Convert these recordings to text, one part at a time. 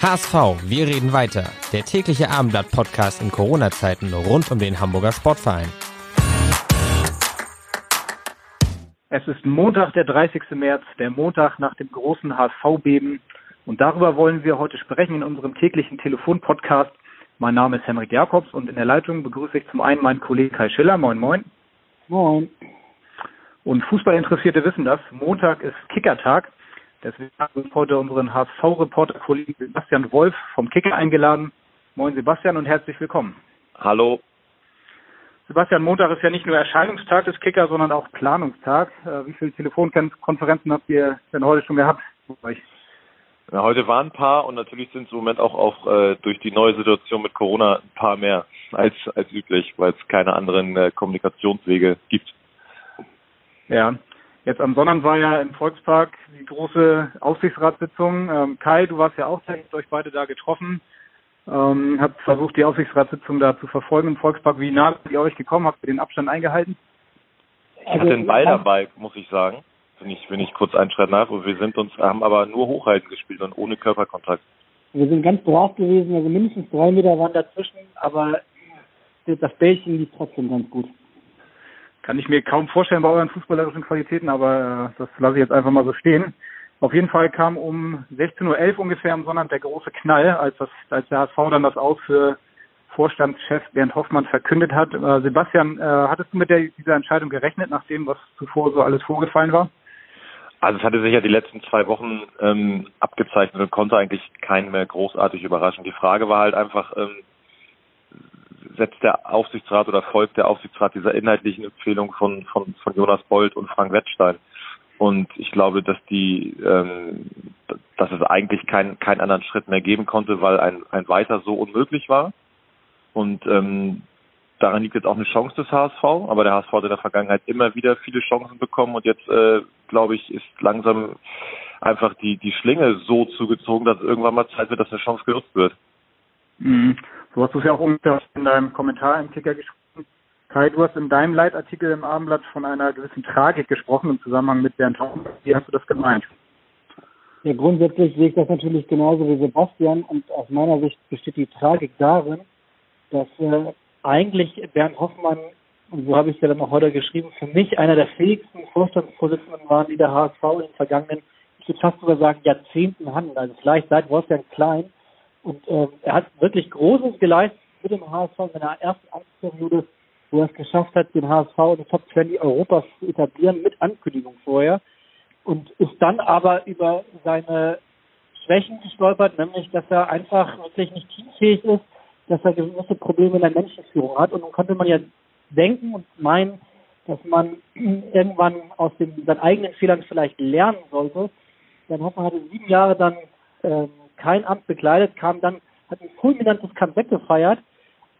HSV, wir reden weiter. Der tägliche Abendblatt-Podcast in Corona-Zeiten rund um den Hamburger Sportverein. Es ist Montag, der 30. März, der Montag nach dem großen HSV-Beben. Und darüber wollen wir heute sprechen in unserem täglichen Telefon-Podcast. Mein Name ist Henrik Jakobs und in der Leitung begrüße ich zum einen meinen Kollegen Kai Schiller. Moin, moin. Moin. Und Fußballinteressierte wissen das. Montag ist Kickertag. Deswegen haben wir heute unseren HSV-Reporter-Kollegen Sebastian Wolf vom Kicker eingeladen. Moin Sebastian und herzlich willkommen. Hallo. Sebastian, Montag ist ja nicht nur Erscheinungstag des Kicker, sondern auch Planungstag. Äh, wie viele Telefonkonferenzen habt ihr denn heute schon gehabt? Ja, heute waren ein paar und natürlich sind es im Moment auch, auch äh, durch die neue Situation mit Corona ein paar mehr als, als üblich, weil es keine anderen äh, Kommunikationswege gibt. Ja, Jetzt am Sonntag war ja im Volkspark die große Aufsichtsratssitzung. Ähm, Kai, du warst ja auch da, habt euch beide da getroffen. Ähm, habt versucht, die Aufsichtsratssitzung da zu verfolgen im Volkspark. Wie nah seid ihr euch gekommen? Habt ihr den Abstand eingehalten? Ich hatte den Ball dabei, muss ich sagen, wenn ich, wenn ich kurz einschreiten darf. Und wir sind uns, haben aber nur Hochhalten gespielt und ohne Körperkontakt. Wir sind ganz brav gewesen, also mindestens drei Meter waren dazwischen, aber das Bällchen lief trotzdem ganz gut. Kann ich mir kaum vorstellen bei euren fußballerischen Qualitäten, aber äh, das lasse ich jetzt einfach mal so stehen. Auf jeden Fall kam um 16.11 Uhr ungefähr am Sonntag der große Knall, als, das, als der HSV dann das Aus für Vorstandschef Bernd Hoffmann verkündet hat. Äh, Sebastian, äh, hattest du mit der, dieser Entscheidung gerechnet, nachdem was zuvor so alles vorgefallen war? Also es hatte sich ja die letzten zwei Wochen ähm, abgezeichnet und konnte eigentlich keinen mehr großartig überraschen. Die Frage war halt einfach, ähm, setzt der Aufsichtsrat oder folgt der Aufsichtsrat dieser inhaltlichen Empfehlung von, von, von Jonas Bold und Frank Wettstein. Und ich glaube, dass die, ähm, dass es eigentlich keinen keinen anderen Schritt mehr geben konnte, weil ein, ein weiter so unmöglich war. Und ähm, daran liegt jetzt auch eine Chance des HSV, aber der HSV hat in der Vergangenheit immer wieder viele Chancen bekommen und jetzt, äh, glaube ich, ist langsam einfach die, die Schlinge so zugezogen, dass irgendwann mal Zeit wird, dass eine Chance genutzt wird. Mhm. So hast du es ja auch ungefähr in deinem Kommentar im Ticker geschrieben. Kai, du hast in deinem Leitartikel im Abendblatt von einer gewissen Tragik gesprochen im Zusammenhang mit Bernd Hoffmann. Wie hast du das gemeint? Ja, grundsätzlich sehe ich das natürlich genauso wie Sebastian und aus meiner Sicht besteht die Tragik darin, dass äh, eigentlich Bernd Hoffmann, und so habe ich es ja dann auch heute geschrieben, für mich einer der fähigsten Vorstandsvorsitzenden waren, die der HSV in den vergangenen, ich würde fast sogar sagen, Jahrzehnten handelt. Also vielleicht seit Wolfgang Klein und äh, er hat wirklich Großes geleistet mit dem HSV in seiner ersten Amtsperiode, wo er es geschafft hat, den HSV in den Top 20 Europas zu etablieren, mit Ankündigung vorher. Und ist dann aber über seine Schwächen gestolpert, nämlich, dass er einfach wirklich nicht teamfähig ist, dass er gewisse Probleme in der Menschenführung hat. Und nun könnte man ja denken und meinen, dass man irgendwann aus den, seinen eigenen Fehlern vielleicht lernen sollte. Dann Hoffmann hatte sieben Jahre dann ähm, kein Amt bekleidet, kam dann, hat ein fulminantes Comeback gefeiert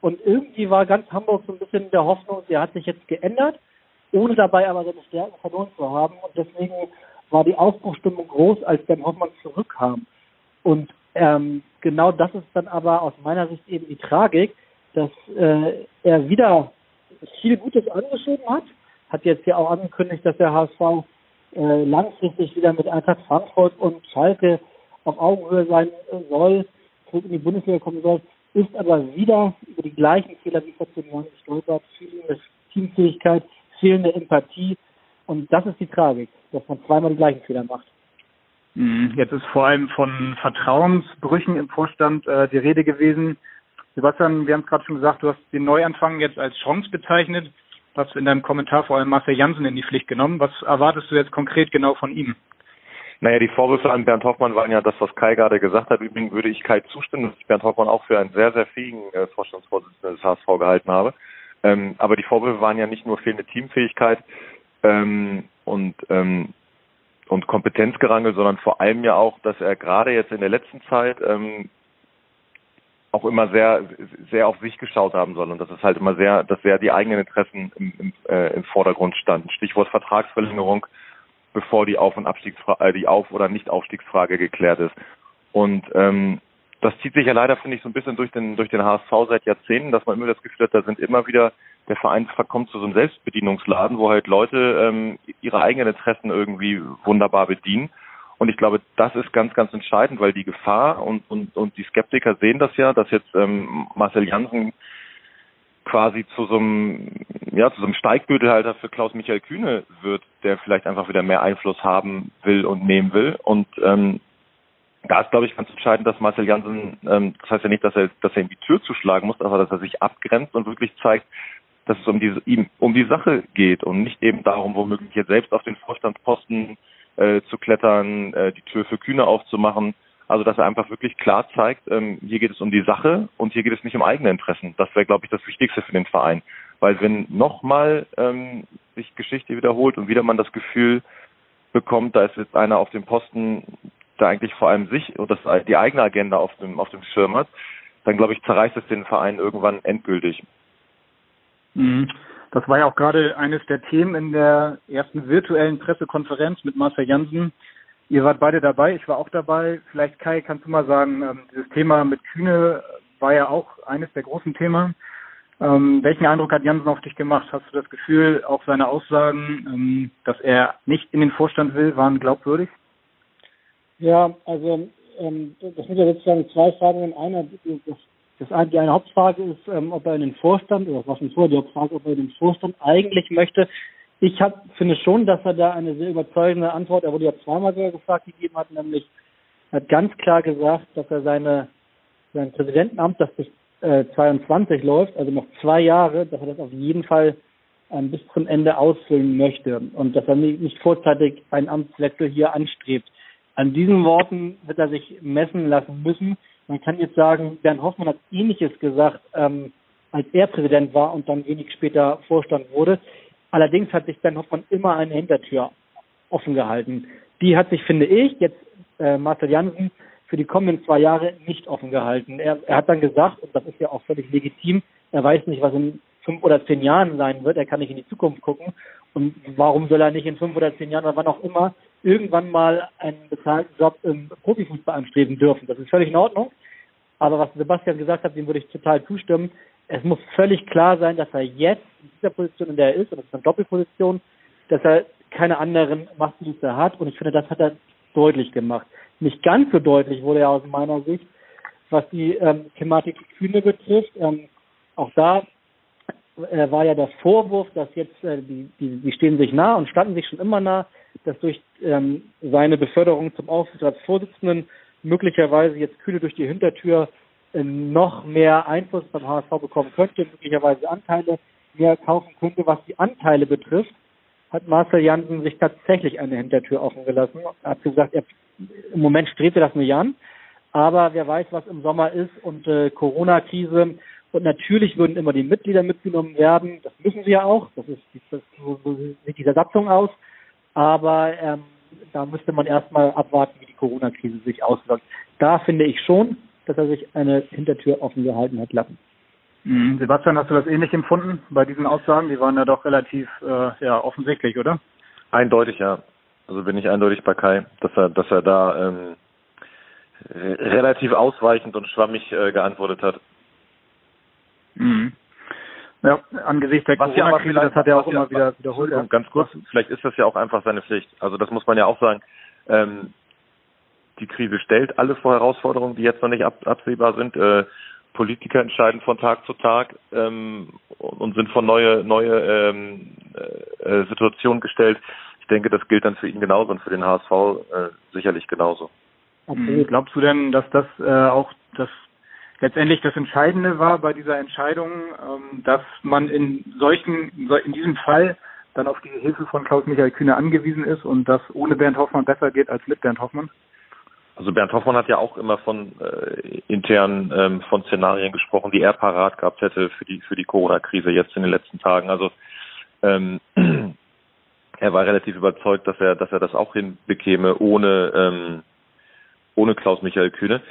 und irgendwie war ganz Hamburg so ein bisschen der Hoffnung, der hat sich jetzt geändert, ohne dabei aber seine Stärken verloren zu haben und deswegen war die Aufbruchstimmung groß, als Ben Hoffmann zurückkam. Und ähm, genau das ist dann aber aus meiner Sicht eben die Tragik, dass äh, er wieder viel Gutes angeschoben hat, hat jetzt ja auch angekündigt, dass der HSV äh, langfristig wieder mit Eintracht Frankfurt und Schalke auf Augenhöhe sein soll, zurück in die Bundesliga kommen soll, ist aber wieder über die gleichen Fehler wie vor zehn Jahren gestolpert, fehlende Teamfähigkeit, fehlende Empathie und das ist die Tragik, dass man zweimal die gleichen Fehler macht. Mhm. Jetzt ist vor allem von Vertrauensbrüchen im Vorstand äh, die Rede gewesen. Sebastian, wir haben es gerade schon gesagt, du hast den Neuanfang jetzt als Chance bezeichnet. Du hast in deinem Kommentar vor allem Marcel Janssen in die Pflicht genommen. Was erwartest du jetzt konkret genau von ihm? Naja, die Vorwürfe an Bernd Hoffmann waren ja das, was Kai gerade gesagt hat. Übrigens würde ich Kai zustimmen, dass ich Bernd Hoffmann auch für einen sehr, sehr fähigen äh, Vorstandsvorsitzenden des HSV gehalten habe. Ähm, aber die Vorwürfe waren ja nicht nur fehlende Teamfähigkeit ähm, und ähm, und Kompetenzgerangel, sondern vor allem ja auch, dass er gerade jetzt in der letzten Zeit ähm, auch immer sehr, sehr auf sich geschaut haben soll und dass es halt immer sehr, dass sehr die eigenen Interessen im, im, äh, im Vordergrund standen. Stichwort Vertragsverlängerung, bevor die Auf- und Abstiegsfrage, äh, die Auf- oder Nicht-Aufstiegsfrage geklärt ist. Und ähm, das zieht sich ja leider, finde ich, so ein bisschen durch den, durch den HSV seit Jahrzehnten, dass man immer das Gefühl hat, da sind immer wieder, der Verein verkommt zu so einem Selbstbedienungsladen, wo halt Leute ähm, ihre eigenen Interessen irgendwie wunderbar bedienen. Und ich glaube, das ist ganz, ganz entscheidend, weil die Gefahr und, und, und die Skeptiker sehen das ja, dass jetzt ähm, Marcel Janssen quasi zu so einem, ja, zu so einem Steigbügelhalter für Klaus-Michael Kühne wird, der vielleicht einfach wieder mehr Einfluss haben will und nehmen will. Und ähm, da ist, glaube ich, ganz entscheidend, dass Marcel Janssen, ähm, das heißt ja nicht, dass er, dass er in die Tür zuschlagen muss, aber dass er sich abgrenzt und wirklich zeigt, dass es um diese, ihm um die Sache geht und nicht eben darum, womöglich jetzt selbst auf den Vorstandsposten äh, zu klettern, äh, die Tür für Kühne aufzumachen. Also dass er einfach wirklich klar zeigt, ähm, hier geht es um die Sache und hier geht es nicht um eigene Interessen. Das wäre, glaube ich, das Wichtigste für den Verein. Weil wenn nochmal ähm, sich Geschichte wiederholt und wieder man das Gefühl bekommt, da ist jetzt einer auf dem Posten, der eigentlich vor allem sich oder die eigene Agenda auf dem, auf dem Schirm hat, dann glaube ich, zerreißt es den Verein irgendwann endgültig. Mhm. Das war ja auch gerade eines der Themen in der ersten virtuellen Pressekonferenz mit Marcel Jansen. Ihr wart beide dabei, ich war auch dabei. Vielleicht Kai, kannst du mal sagen, ähm, dieses Thema mit Kühne war ja auch eines der großen Themen. Ähm, welchen Eindruck hat Jansen auf dich gemacht? Hast du das Gefühl, auch seine Aussagen, ähm, dass er nicht in den Vorstand will, waren glaubwürdig? Ja, also ähm, das sind ja sozusagen zwei Fragen in einer. Das, das eine, die eine Hauptfrage ist, ähm, ob er in den Vorstand, oder was schon vorher die Hauptfrage, ob er in den Vorstand eigentlich möchte. Ich hab, finde schon, dass er da eine sehr überzeugende Antwort, er wurde ja zweimal sogar gefragt, gegeben hat, nämlich hat ganz klar gesagt, dass er seine sein Präsidentenamt, das bis äh, 22 läuft, also noch zwei Jahre, dass er das auf jeden Fall ähm, bis zum Ende ausfüllen möchte und dass er nicht, nicht vorzeitig einen Amtswechsel hier anstrebt. An diesen Worten wird er sich messen lassen müssen. Man kann jetzt sagen, Bernd Hoffmann hat Ähnliches gesagt, ähm, als er Präsident war und dann wenig später Vorstand wurde. Allerdings hat sich Bernd Hoffmann immer eine Hintertür offen gehalten. Die hat sich, finde ich, jetzt äh, Marcel Janssen für die kommenden zwei Jahre nicht offen gehalten. Er, er hat dann gesagt, und das ist ja auch völlig legitim, er weiß nicht, was in fünf oder zehn Jahren sein wird, er kann nicht in die Zukunft gucken. Und warum soll er nicht in fünf oder zehn Jahren oder wann auch immer irgendwann mal einen bezahlten Job im Profifußball anstreben dürfen. Das ist völlig in Ordnung. Aber was Sebastian gesagt hat, dem würde ich total zustimmen. Es muss völlig klar sein, dass er jetzt in dieser Position, in der er ist, und das ist eine Doppelposition, dass er keine anderen Machtdienste hat. Und ich finde, das hat er deutlich gemacht. Nicht ganz so deutlich wurde er aus meiner Sicht, was die ähm, Thematik Kühne betrifft. Ähm, auch da äh, war ja der Vorwurf, dass jetzt äh, die, die, die stehen sich nah und standen sich schon immer nah, dass durch ähm, seine Beförderung zum Aufsichtsratsvorsitzenden möglicherweise jetzt Kühne durch die Hintertür noch mehr Einfluss beim HSV bekommen könnte, möglicherweise Anteile mehr kaufen könnte. Was die Anteile betrifft, hat Marcel Janssen sich tatsächlich eine Hintertür offen gelassen. Er hat gesagt, er, im Moment strebt er das nicht an, aber wer weiß, was im Sommer ist und äh, Corona-Krise und natürlich würden immer die Mitglieder mitgenommen werden. Das müssen sie ja auch. Das ist, das, so, so sieht diese Satzung aus. Aber ähm, da müsste man erstmal abwarten, wie die Corona-Krise sich auswirkt. Da finde ich schon, dass er sich eine Hintertür offen gehalten hat lassen. Mhm. Sebastian, hast du das ähnlich empfunden bei diesen Aussagen? Die waren ja doch relativ äh, ja, offensichtlich, oder? Eindeutig, ja. Also bin ich eindeutig bei Kai, dass er, dass er da ähm, relativ ausweichend und schwammig äh, geantwortet hat. Mhm. Ja, angesichts der Corona-Krise, das hat er auch immer wieder wiederholt. Ja. Ganz kurz, vielleicht ist das ja auch einfach seine Pflicht. Also das muss man ja auch sagen. Ähm, die Krise stellt alles vor Herausforderungen, die jetzt noch nicht ab, absehbar sind. Äh, Politiker entscheiden von Tag zu Tag ähm, und sind vor neue neue ähm, äh, Situationen gestellt. Ich denke, das gilt dann für ihn genauso und für den HSV äh, sicherlich genauso. Okay. Glaubst du denn, dass das äh, auch das letztendlich das Entscheidende war bei dieser Entscheidung, ähm, dass man in solchen, in diesem Fall dann auf die Hilfe von Klaus-Michael Kühne angewiesen ist und das ohne Bernd Hoffmann besser geht als mit Bernd Hoffmann? Also Bernd Hoffmann hat ja auch immer von äh, intern ähm, von Szenarien gesprochen, die er parat gehabt hätte für die für die Corona-Krise jetzt in den letzten Tagen. Also ähm, er war relativ überzeugt, dass er, dass er das auch hinbekäme ohne, ähm, ohne Klaus Michael Kühne.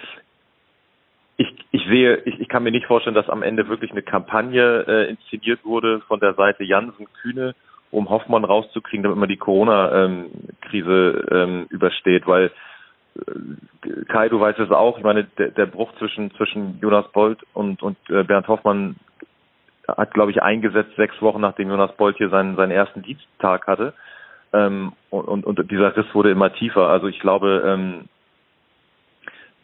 Ich, ich sehe, ich, ich kann mir nicht vorstellen, dass am Ende wirklich eine Kampagne äh, inszeniert wurde von der Seite Jansen Kühne, um Hoffmann rauszukriegen, damit man die Corona-Krise ähm, übersteht, weil Kai, du weißt es auch, ich meine, der, der Bruch zwischen, zwischen Jonas Bolt und, und äh, Bernd Hoffmann hat, glaube ich, eingesetzt sechs Wochen, nachdem Jonas Bolt hier seinen, seinen ersten Diensttag hatte. Ähm, und, und, und dieser Riss wurde immer tiefer. Also ich glaube, ähm,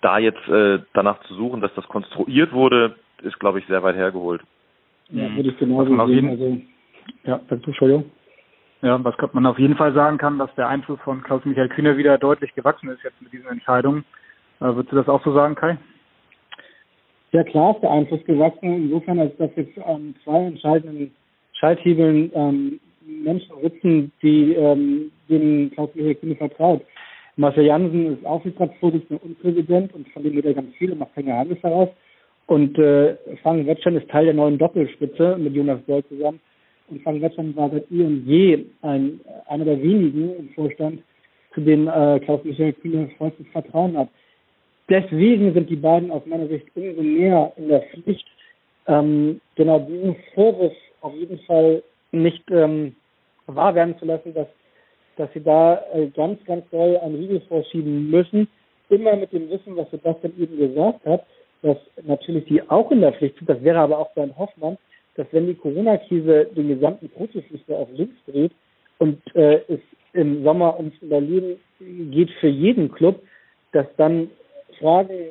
da jetzt äh, danach zu suchen, dass das konstruiert wurde, ist, glaube ich, sehr weit hergeholt. Ja, würde ich genauso sehen. Also, ja, Entschuldigung. Ja, was man auf jeden Fall sagen kann, dass der Einfluss von Klaus-Michael Kühner wieder deutlich gewachsen ist jetzt mit diesen Entscheidungen. Äh, würdest du das auch so sagen, Kai? Ja, klar ist der Einfluss gewachsen, insofern, als dass jetzt an zwei entscheidenden Schalthebeln ähm, Menschen sitzen, die ähm, dem Klaus-Michael Kühne vertraut. Marcel Jansen ist Aufsichtsratsvorsitzender und Präsident und von dem wird er ganz viel und macht kein Geheimnis daraus. Und äh, Frank Wetschern ist Teil der neuen Doppelspitze mit Jonas Boll zusammen. Und Frank Wetschern war seit eh und je ein, einer der wenigen im Vorstand, zu denen äh, Klaus-Michael Kühne vollstes Vertrauen hat. Deswegen sind die beiden aus meiner Sicht umso mehr in der Pflicht, ähm, genau diesen Vorwurf auf jeden Fall nicht ähm, wahr werden zu lassen, dass, dass sie da äh, ganz, ganz doll einen Riegel vorschieben müssen. Immer mit dem Wissen, was Sebastian eben gesagt hat, dass natürlich die auch in der Pflicht sind, das wäre aber auch Bernd Hoffmann, dass wenn die Corona-Krise den gesamten Profifußball auf links dreht und äh, es im Sommer ums Überleben geht für jeden Club, dass dann Fragen,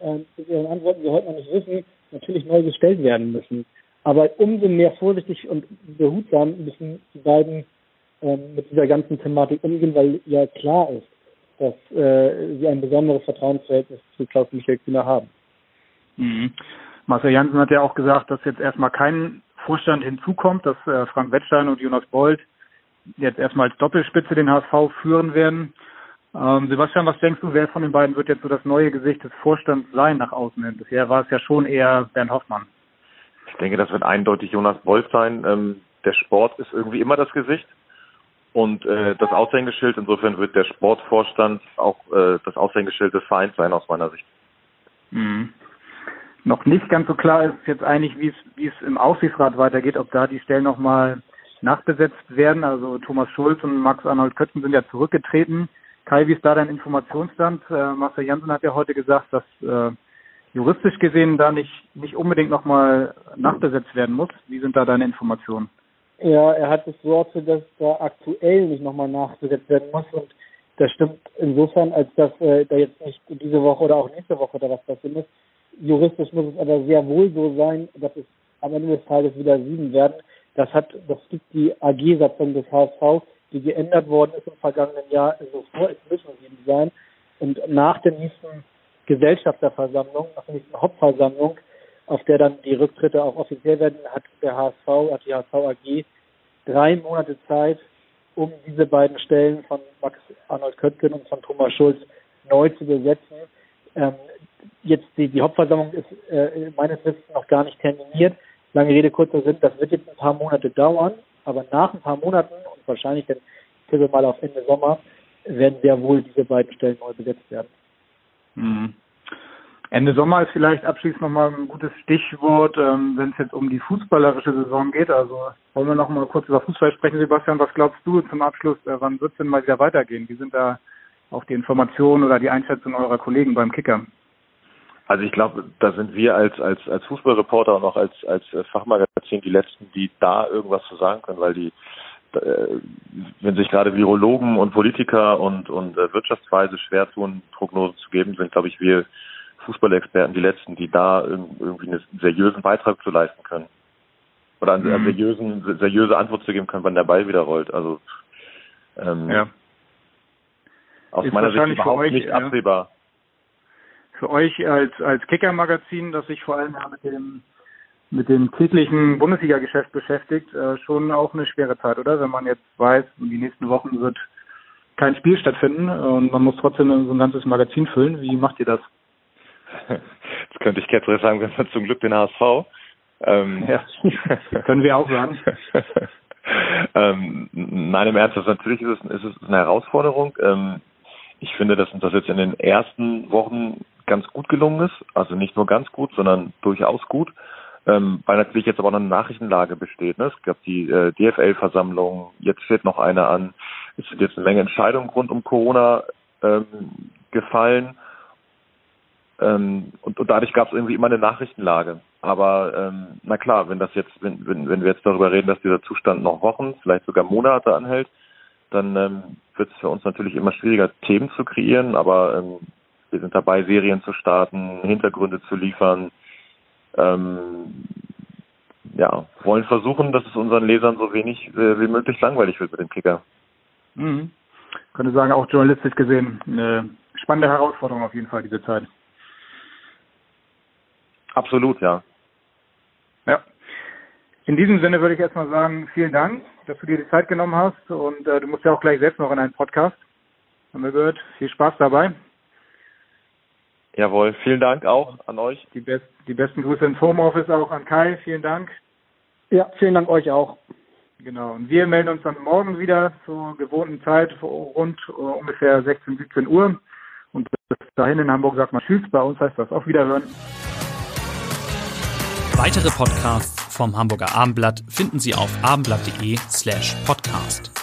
äh, deren Antworten wir heute noch nicht wissen, natürlich neu gestellt werden müssen. Aber umso mehr vorsichtig und behutsam müssen die beiden ähm, mit dieser ganzen Thematik umgehen, weil ja klar ist, dass äh, sie ein besonderes Vertrauensverhältnis zu Klaus Michael Kühner haben. Mhm. Marcel Janssen hat ja auch gesagt, dass jetzt erstmal kein Vorstand hinzukommt, dass äh, Frank Wettstein und Jonas Bold jetzt erstmal als Doppelspitze den HSV führen werden. Ähm, Sebastian, was denkst du, wer von den beiden wird jetzt so das neue Gesicht des Vorstands sein nach außen hin? Bisher war es ja schon eher Bernd Hoffmann. Ich denke, das wird eindeutig Jonas Bold sein. Ähm, der Sport ist irgendwie immer das Gesicht und äh, das Aushängeschild. Insofern wird der Sportvorstand auch äh, das Aushängeschild des Vereins sein, aus meiner Sicht. Mhm noch nicht ganz so klar ist jetzt eigentlich, wie es, im Aufsichtsrat weitergeht, ob da die Stellen nochmal nachbesetzt werden. Also Thomas Schulz und Max Arnold Kötzen sind ja zurückgetreten. Kai, wie ist da dein Informationsstand? Äh, Marcel Janssen hat ja heute gesagt, dass äh, juristisch gesehen da nicht, nicht unbedingt nochmal nachbesetzt werden muss. Wie sind da deine Informationen? Ja, er hat es so dass da aktuell nicht nochmal nachbesetzt werden muss und das stimmt insofern, als dass äh, da jetzt nicht diese Woche oder auch nächste Woche da was passiert ist. Juristisch muss es aber sehr wohl so sein, dass es am Ende des Tages wieder sieben werden. Das hat, das gibt die AG-Satzung des HSV, die geändert worden ist im vergangenen Jahr, so vor, es müssen sieben sein. Und nach der nächsten Gesellschafterversammlung, nach der nächsten Hauptversammlung, auf der dann die Rücktritte auch offiziell werden, hat der HSV, hat die HSV AG drei Monate Zeit, um diese beiden Stellen von Max Arnold Köttgen und von Thomas Schulz neu zu besetzen. Ähm, jetzt die, die Hauptversammlung ist äh, meines Wissens noch gar nicht terminiert. Lange Rede, kurzer Sinn, das wird jetzt ein paar Monate dauern, aber nach ein paar Monaten und wahrscheinlich dann tippe mal auf Ende Sommer werden sehr wohl diese beiden Stellen neu besetzt werden. Mhm. Ende Sommer ist vielleicht abschließend nochmal ein gutes Stichwort, ähm, wenn es jetzt um die fußballerische Saison geht. Also wollen wir noch mal kurz über Fußball sprechen, Sebastian. Was glaubst du zum Abschluss, äh, wann wird es denn mal wieder weitergehen? Wie sind da auch die Informationen oder die Einschätzung eurer Kollegen beim Kicker? Also ich glaube, da sind wir als als als Fußballreporter und auch als als äh, Fachmagazin die letzten, die da irgendwas zu sagen können, weil die äh, wenn sich gerade Virologen und Politiker und und äh, Wirtschaftsweise schwer tun, Prognosen zu geben, sind glaube ich wir Fußballexperten die letzten, die da irgendwie einen seriösen Beitrag zu leisten können oder eine mhm. seriösen seriöse Antwort zu geben können, wann der Ball wieder rollt. Also ähm, ja. aus Ist meiner Sicht überhaupt euch, nicht absehbar für euch als, als Kicker-Magazin, das sich vor allem mit dem, mit dem täglichen Bundesliga-Geschäft beschäftigt, äh, schon auch eine schwere Zeit, oder? Wenn man jetzt weiß, die nächsten Wochen wird kein Spiel stattfinden und man muss trotzdem so ein ganzes Magazin füllen. Wie macht ihr das? Jetzt könnte ich ketzerisch sagen, wir haben zum Glück den HSV. Ähm. Ja, können wir auch sagen. ähm, nein, im Ernst, natürlich ist es, ist es eine Herausforderung. Ähm, ich finde, dass uns das jetzt in den ersten Wochen ganz gut gelungen ist. Also nicht nur ganz gut, sondern durchaus gut. Ähm, weil natürlich jetzt aber auch eine Nachrichtenlage besteht. Ne? Es gab die äh, DFL-Versammlung, jetzt steht noch eine an. Es sind jetzt eine Menge Entscheidungen rund um Corona ähm, gefallen. Ähm, und, und dadurch gab es irgendwie immer eine Nachrichtenlage. Aber ähm, na klar, wenn das jetzt, wenn, wenn, wenn wir jetzt darüber reden, dass dieser Zustand noch Wochen, vielleicht sogar Monate anhält, dann ähm, wird es für uns natürlich immer schwieriger, Themen zu kreieren, aber ähm, wir sind dabei, Serien zu starten, Hintergründe zu liefern, ähm, ja, wollen versuchen, dass es unseren Lesern so wenig äh, wie möglich langweilig wird mit dem Kicker. Mhm. Ich könnte sagen, auch journalistisch gesehen eine spannende Herausforderung auf jeden Fall diese Zeit. Absolut, ja. Ja. In diesem Sinne würde ich erstmal sagen, vielen Dank, dass du dir die Zeit genommen hast und äh, du musst ja auch gleich selbst noch in einen Podcast. Haben wir gehört. Viel Spaß dabei. Jawohl, vielen Dank auch an euch. Die, best, die besten Grüße ins Homeoffice auch an Kai. Vielen Dank. Ja, vielen Dank euch auch. Genau. Und wir melden uns dann morgen wieder zur gewohnten Zeit, rund uh, ungefähr 16, 17 Uhr. Und bis dahin in Hamburg sagt man Tschüss. Bei uns heißt das auf Wiederhören. Weitere Podcasts vom Hamburger Abendblatt finden Sie auf abendblatt.de slash podcast.